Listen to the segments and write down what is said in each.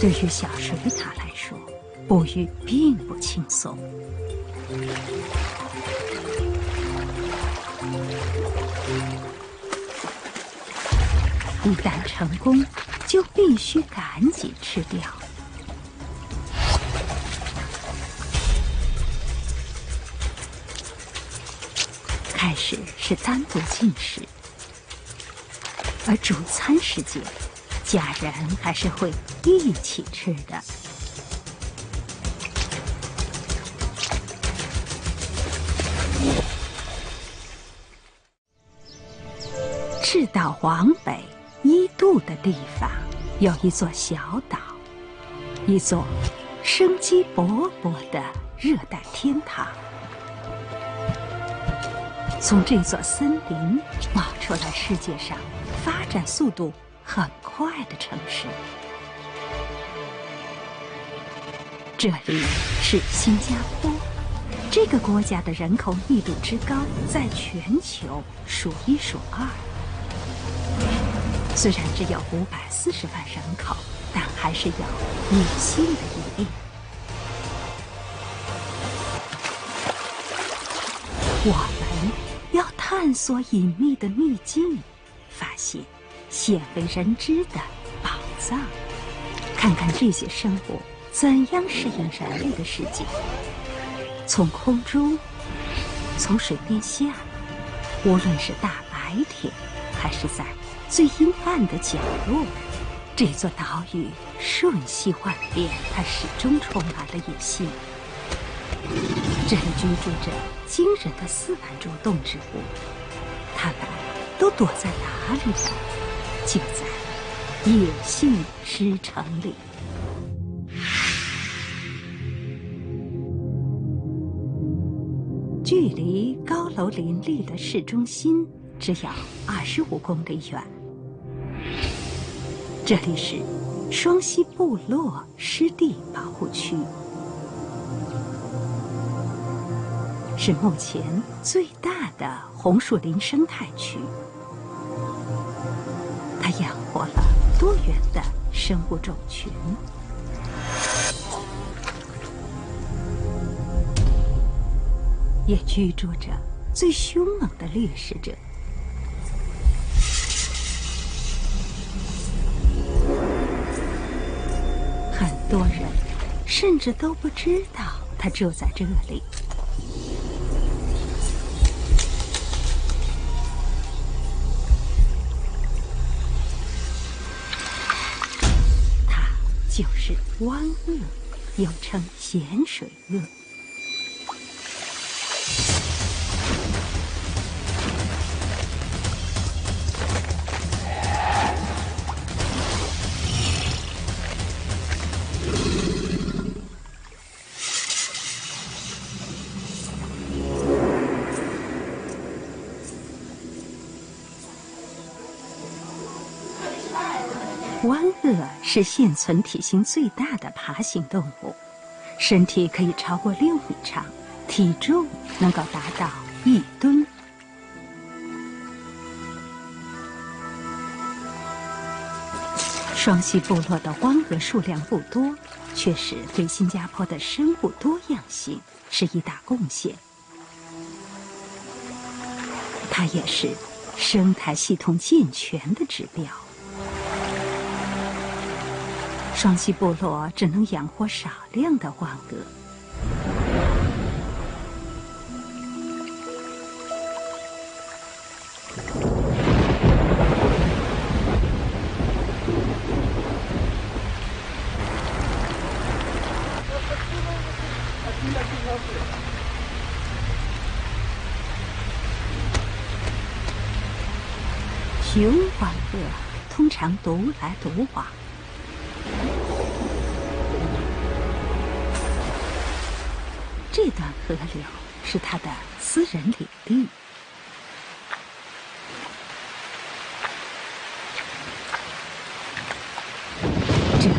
对于小水獭来说，捕鱼并不轻松。一旦成功，就必须赶紧吃掉。开始是单独进食，而主餐时间，家人还是会一起吃的。赤道往北一度的地方，有一座小岛，一座生机勃勃的热带天堂。从这座森林冒出了世界上发展速度很快的城市，这里是新加坡。这个国家的人口密度之高，在全球数一数二。虽然只有五百四十万人口，但还是有女性的一面。我们要探索隐秘的秘境，发现鲜为人知的宝藏，看看这些生物怎样适应人类的世界。从空中，从水面下，无论是大白天，还是在最阴暗的角落，这座岛屿瞬息万变，它始终充满了野性。这里居住着惊人的四万株动植物，它们都躲在哪里呢？就在野性之城里。距离高楼林立的市中心只有二十五公里远。这里是双溪部落湿地保护区，是目前最大的红树林生态区。活了多元的生物种群。也居住着最凶猛的掠食者。很多人甚至都不知道他住在这里。就是湾鳄，又称咸水鳄。湾鳄是现存体型最大的爬行动物，身体可以超过六米长，体重能够达到一吨。双溪部落的湾鳄数量不多，却是对新加坡的生物多样性是一大贡献。它也是生态系统健全的指标。双栖部落只能养活少量的万鳄。雄万鳄通常独来独往。这段河流是他的私人领地，这里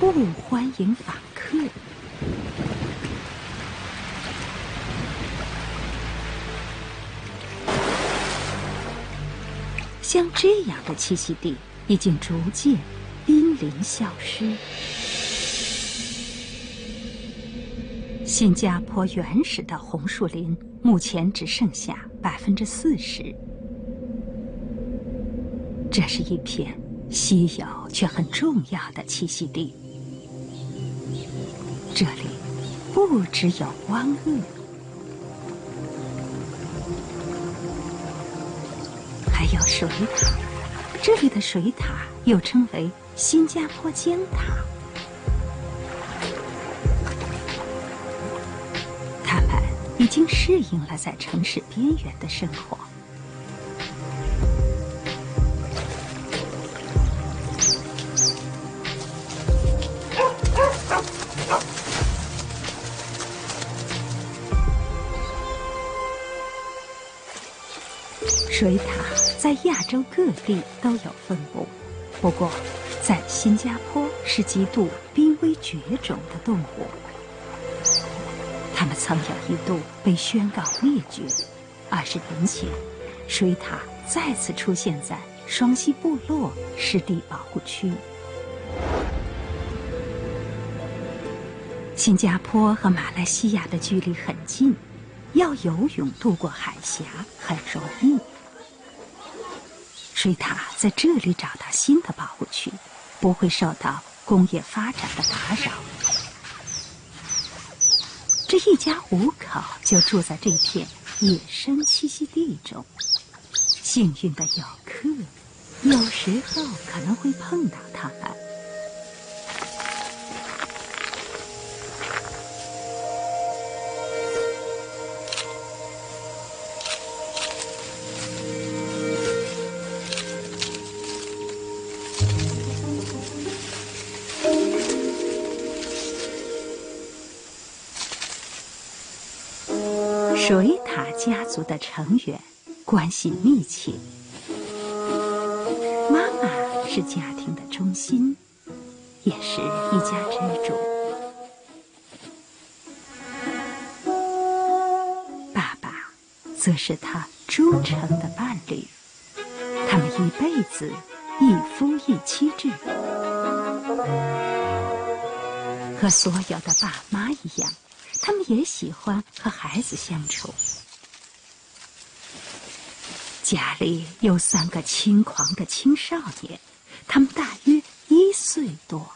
不欢迎访客。像这样的栖息地已经逐渐濒临消失。新加坡原始的红树林目前只剩下百分之四十。这是一片稀有却很重要的栖息地。这里不只有汪鳄，还有水獭。这里的水獭又称为新加坡尖塔。经适应了在城市边缘的生活。水獭在亚洲各地都有分布，不过在新加坡是极度濒危绝种的动物。曾有一度被宣告灭绝。二十年前，水獭再次出现在双溪部落湿地保护区。新加坡和马来西亚的距离很近，要游泳渡过海峡很容易。水獭在这里找到新的保护区，不会受到工业发展的打扰。一家五口就住在这片野生栖息地中。幸运的游客，有时候可能会碰到他们。族的成员关系密切，妈妈是家庭的中心，也是一家之主。爸爸则是他忠诚的伴侣，他们一辈子一夫一妻制，和所有的爸妈一样。他们也喜欢和孩子相处。家里有三个轻狂的青少年，他们大约一岁多。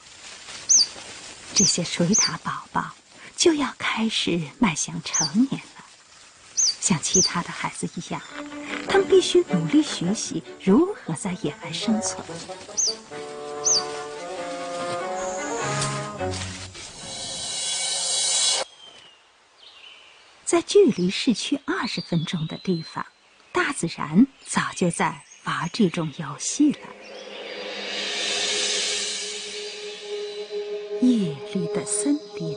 这些水獭宝宝就要开始迈向成年了。像其他的孩子一样，他们必须努力学习如何在野外生存。在距离市区二十分钟的地方，大自然早就在玩这种游戏了。夜里的森林。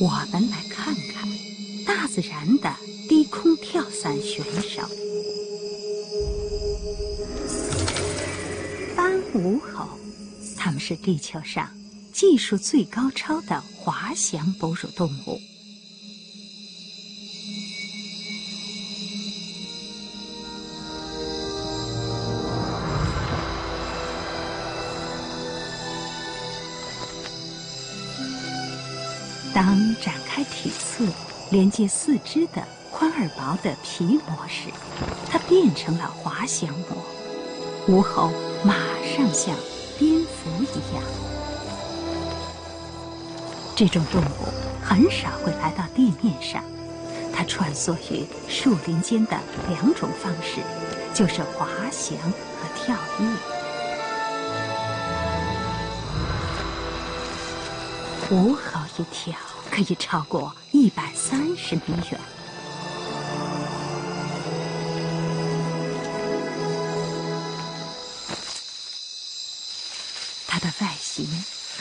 我们来空跳伞选手——斑吴猴。它们是地球上技术最高超的滑翔哺乳动物。当展开体侧连接四肢的宽而薄的皮膜时，它变成了滑翔膜。吴猴马上像蝙蝠一样。这种动物很少会来到地面上，它穿梭于树林间的两种方式，就是滑翔和跳跃。吴猴一跳可以超过一百三十米远。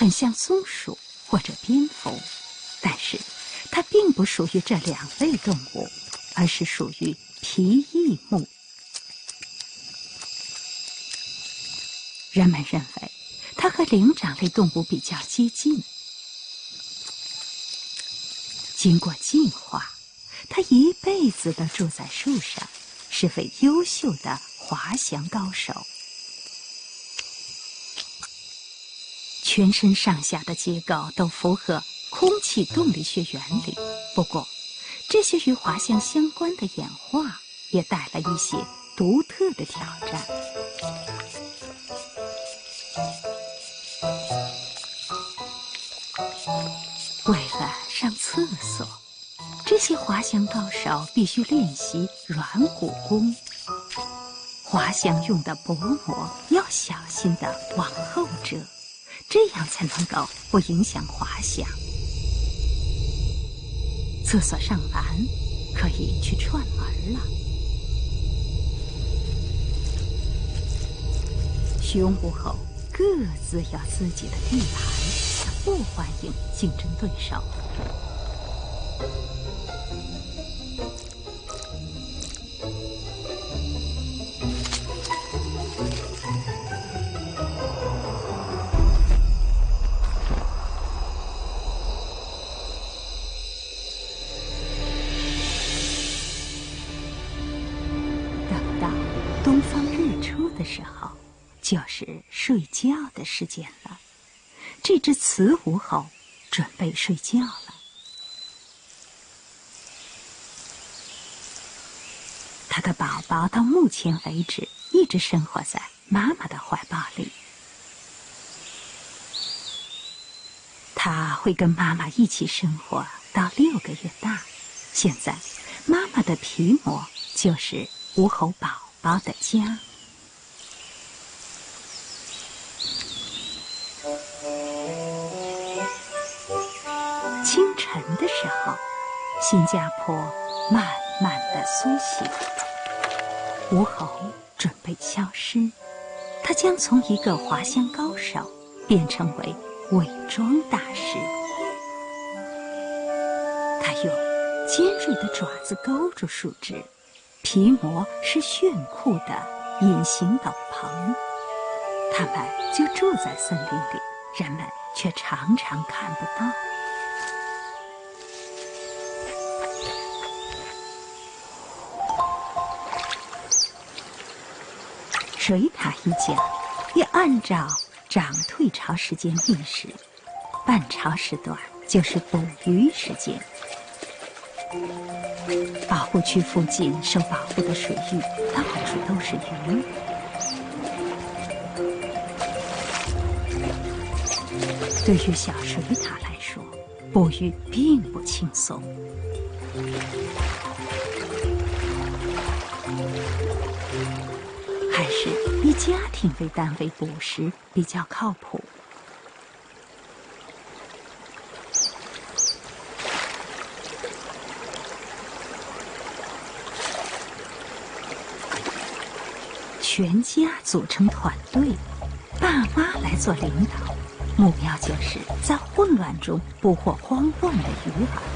很像松鼠或者蝙蝠，但是它并不属于这两类动物，而是属于皮翼目。人们认为它和灵长类动物比较接近。经过进化，它一辈子都住在树上，是位优秀的滑翔高手。全身上下的结构都符合空气动力学原理，不过这些与滑翔相关的演化也带来一些独特的挑战。为了上厕所，这些滑翔高手必须练习软骨功。滑翔用的薄膜要小心的往后折。这样才能够不影响滑翔。厕所上完，可以去串门了。熊武猴各自有自己的地盘，不欢迎竞争对手。睡觉的时间了。这只雌狐猴准备睡觉了。它的宝宝到目前为止一直生活在妈妈的怀抱里。它会跟妈妈一起生活到六个月大。现在，妈妈的皮膜就是狐猴宝宝的家。新加坡慢慢的苏醒。吴侯准备消失，他将从一个滑翔高手变成为伪装大师。他用尖锐的爪子勾住树枝，皮膜是炫酷的隐形斗篷。他们就住在森林里，人们却常常看不到。水獭一家也按照涨退潮时间觅食，半潮时段就是捕鱼时间。保护区附近受保护的水域到处都是鱼。对于小水獭来说，捕鱼并不轻松。还是以家庭为单位捕食比较靠谱。全家组成团队，爸妈来做领导，目标就是在混乱中捕获慌乱的鱼儿。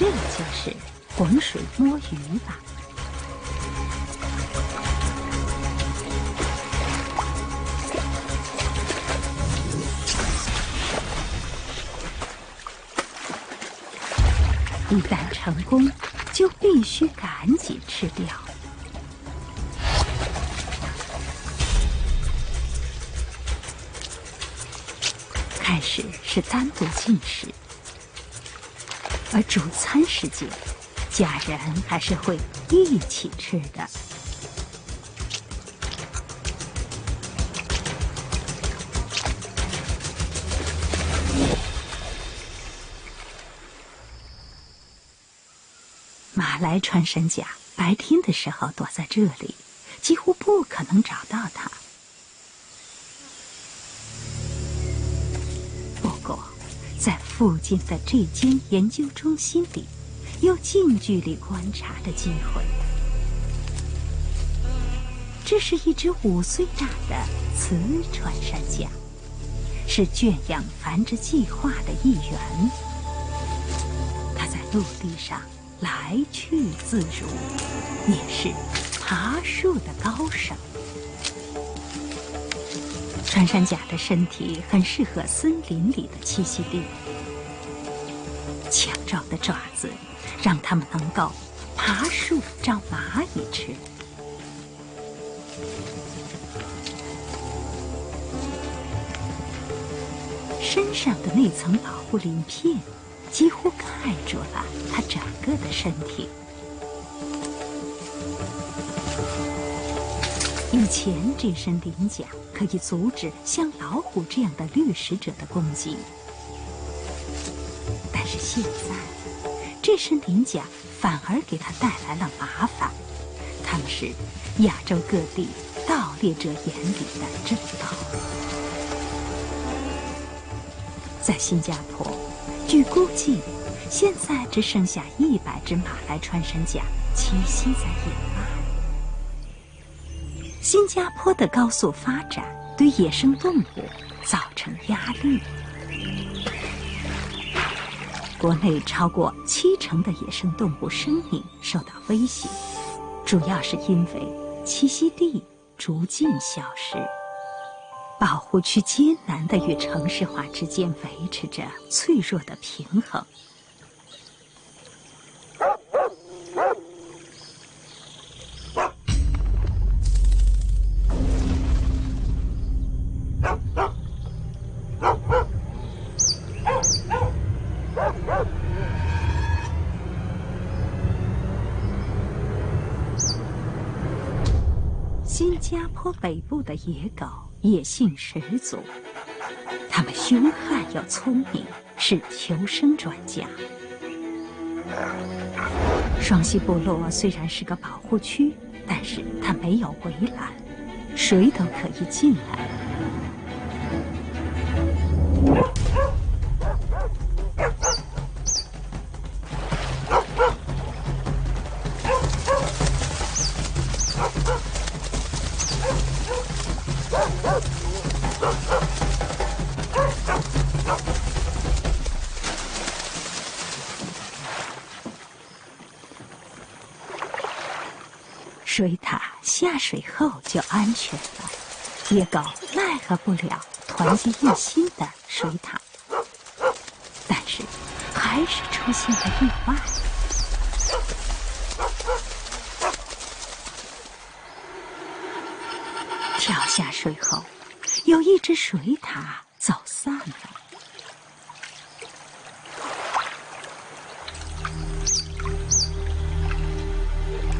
这就是浑水摸鱼吧。一旦成功，就必须赶紧吃掉。开始是单独进食。而主餐时间，家人还是会一起吃的。马来穿山甲白天的时候躲在这里，几乎不可能找到它。附近的这间研究中心里，有近距离观察的机会。这是一只五岁大的雌穿山甲，是圈养繁殖计划的一员。它在陆地上来去自如，也是爬树的高手。穿山甲的身体很适合森林里的栖息地，强壮的爪子让它们能够爬树找蚂蚁吃。身上的那层保护鳞片几乎盖住了它整个的身体。以前这身鳞甲可以阻止像老虎这样的掠食者的攻击，现在这身鳞甲反而给他带来了麻烦。他们是亚洲各地盗猎者眼里的珍宝。在新加坡，据估计，现在只剩下一百只马来穿山甲栖息在野外。新加坡的高速发展对野生动物造成压力，国内超过七成的野生动物生命受到威胁，主要是因为栖息地逐渐消失，保护区艰难地与城市化之间维持着脆弱的平衡。坡北部的野狗野性十足，它们凶悍又聪明，是求生专家。双溪部落虽然是个保护区，但是它没有围栏，谁都可以进来。水獭下水后就安全了，野狗奈何不了团结一心的水獭，但是还是出现了意外。跳下水后，有一只水獭走散了。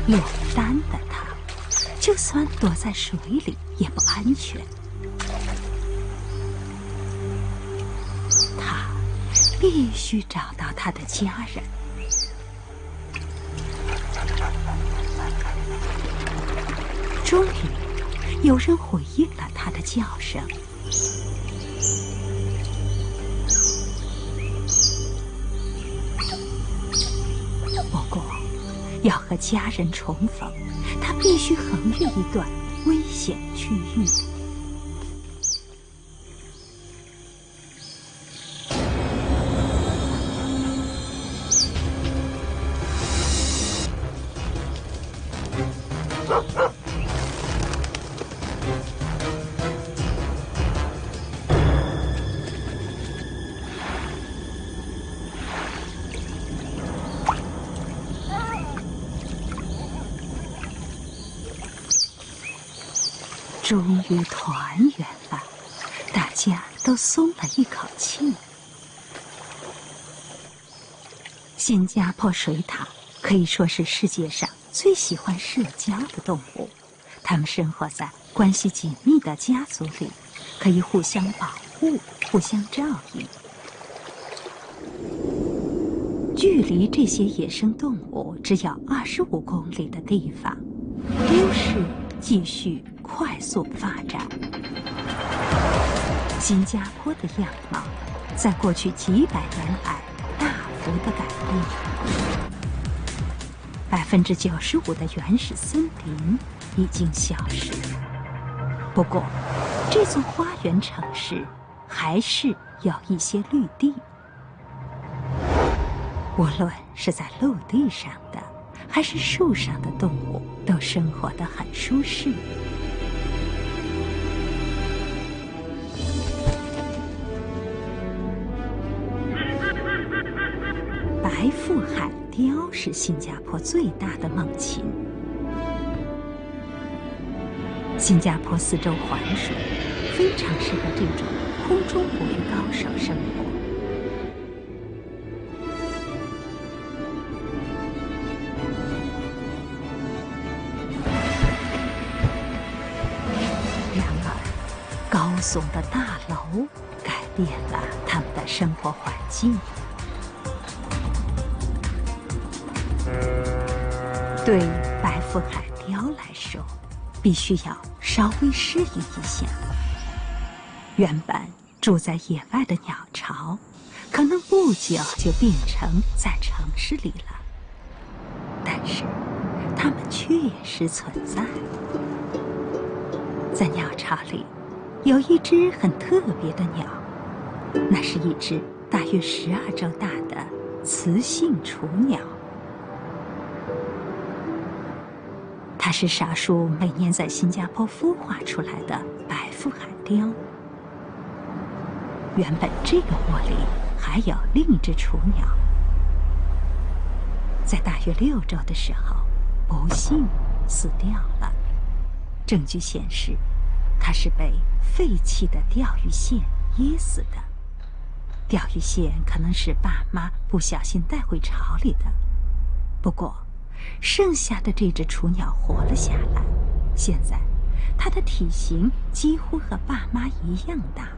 落单的他，就算躲在水里也不安全。他必须找到他的家人。终于，有人回应了他的叫声。不过要和家人重逢，他必须横越一段危险区域。新加坡水獭可以说是世界上最喜欢社交的动物，它们生活在关系紧密的家族里，可以互相保护、互相照应。距离这些野生动物只有二十五公里的地方，都市继续。快速发展，新加坡的样貌在过去几百年来大幅的改变。百分之九十五的原始森林已经消失，不过这座花园城市还是有一些绿地。无论是在陆地上的，还是树上的动物，都生活得很舒适。白腹海雕是新加坡最大的猛禽。新加坡四周环水，非常适合这种空中捕鱼高手生活。然而，高耸的大楼改变了他们的生活环境。对白腹海雕来说，必须要稍微适应一下。原本住在野外的鸟巢，可能不久就变成在城市里了。但是，它们确实存在。在鸟巢里，有一只很特别的鸟，那是一只大约十二周大的雌性雏鸟。它是少数每年在新加坡孵化出来的白腹海雕。原本这个窝里还有另一只雏鸟，在大约六周的时候，不幸死掉了。证据显示，它是被废弃的钓鱼线噎死的。钓鱼线可能是爸妈不小心带回巢里的，不过。剩下的这只雏鸟活了下来，现在它的体型几乎和爸妈一样大，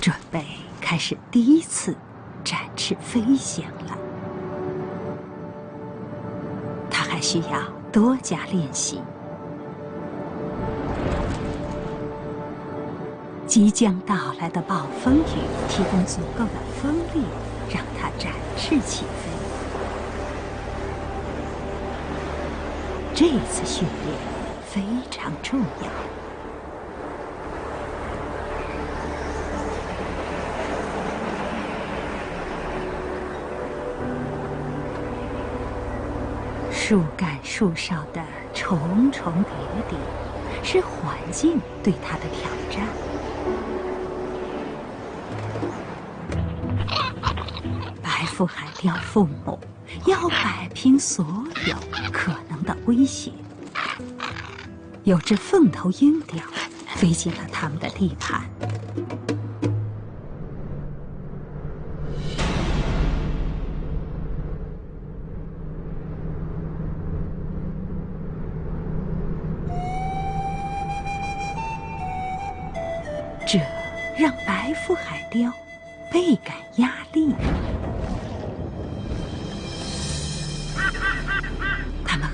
准备开始第一次展翅飞翔了。它还需要多加练习。即将到来的暴风雨提供足够的风力，让它展翅起飞。这次训练非常重要。树干、树梢的重重叠叠，是环境对它的挑战。白腹海雕父母要摆平所有可。威胁，有只凤头鹰雕飞进了他们的地盘。这让白腹海雕倍感压力。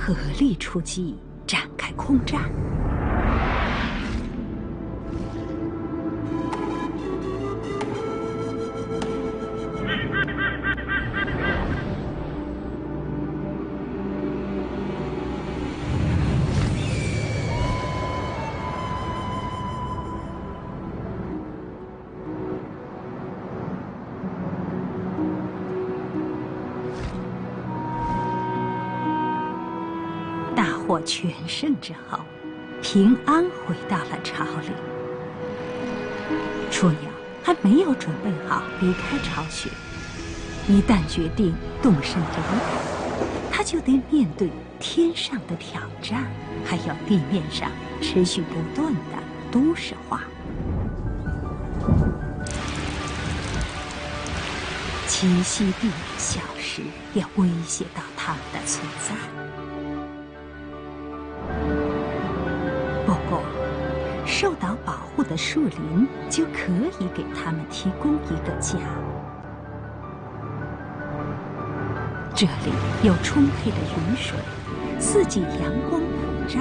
合力出击，展开空战。全胜之后，平安回到了巢里。雏鸟还没有准备好离开巢穴，一旦决定动身离开，它就得面对天上的挑战，还有地面上持续不断的都市化。栖息地消失，也威胁到它们的存在。的树林就可以给他们提供一个家。这里有充沛的雨水，四季阳光普照，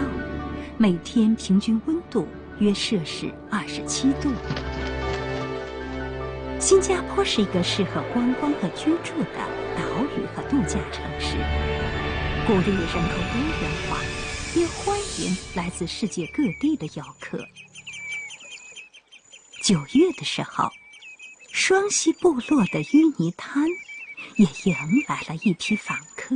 每天平均温度约摄氏二十七度。新加坡是一个适合观光和居住的岛屿和度假城市，鼓励人口多元化。也欢迎来自世界各地的游客。九月的时候，双溪部落的淤泥滩也迎来了一批访客。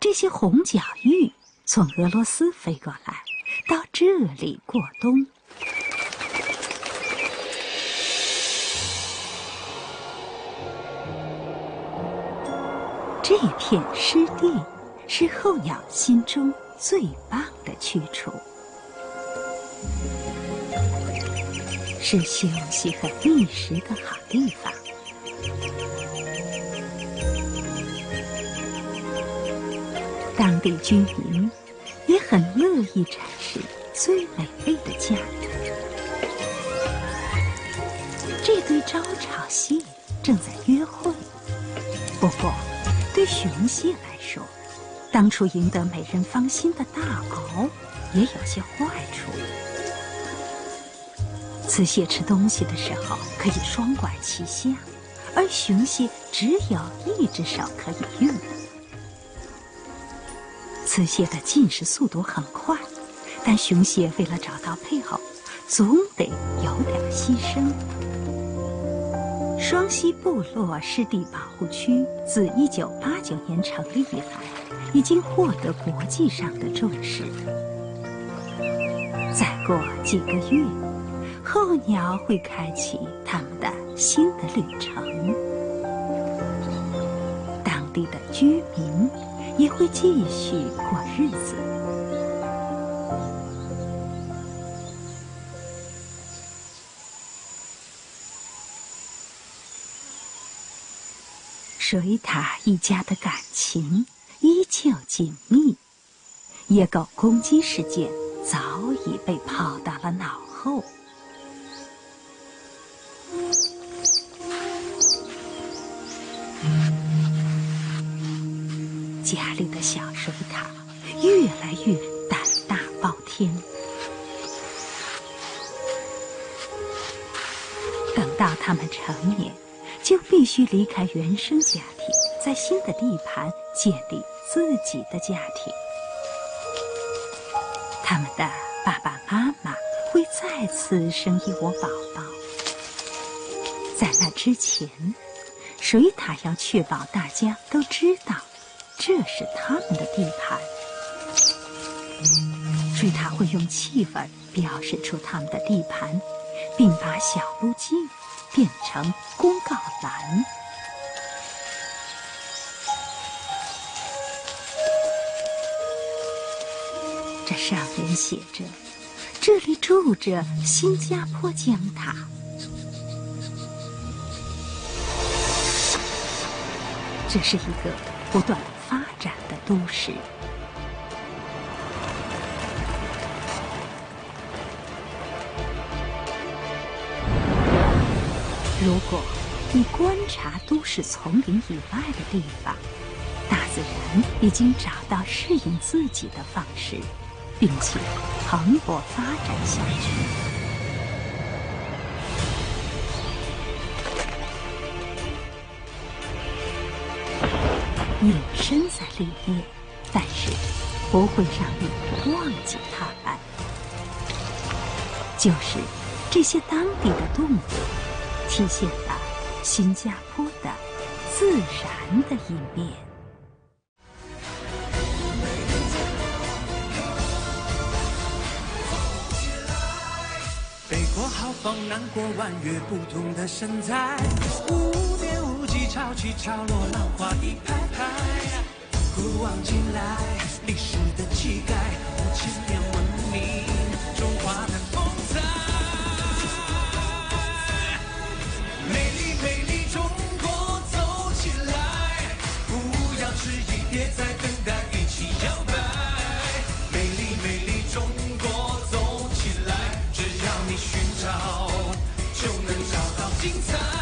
这些红脚鹬从俄罗斯飞过来，到这里过冬。这片湿地是候鸟心中最棒的去处，是休息和觅食的好地方。当地居民也很乐意展示最美丽的家。这对招潮蟹正在约会，不过。对雄蟹来说，当初赢得美人芳心的大螯也有些坏处。雌蟹吃东西的时候可以双管齐下，而雄蟹只有一只手可以用。雌蟹的进食速度很快，但雄蟹为了找到配偶，总得有点牺牲。双溪部落湿地保护区自1989年成立以来，已经获得国际上的重视。再过几个月，候鸟会开启它们的新的旅程，当地的居民也会继续过日子。水獭一家的感情依旧紧密，野狗攻击事件早已被抛到了脑后。家里的小水獭越来越胆大包天。等到它们成年。就必须离开原生家庭，在新的地盘建立自己的家庭。他们的爸爸妈妈会再次生一窝宝宝。在那之前，水獭要确保大家都知道这是他们的地盘。水獭会用气味表示出他们的地盘，并把小路径。变成公告栏，这上面写着：“这里住着新加坡江塔。”这是一个不断发展的都市。如果你观察都市丛林以外的地方，大自然已经找到适应自己的方式，并且蓬勃发展下去。隐身在里面，但是不会让你忘记他们。就是这些当地的动物。体现了新加坡的自然的一面。北国豪放，南国婉约，不同的身材，起潮起潮落，浪花一排排。古往今来，历史的气概，五千年文明，中华的风采。美丽美丽中国走起来，不要迟疑，别再等待，一起摇摆。美丽美丽中国走起来，只要你寻找，就能找到精彩。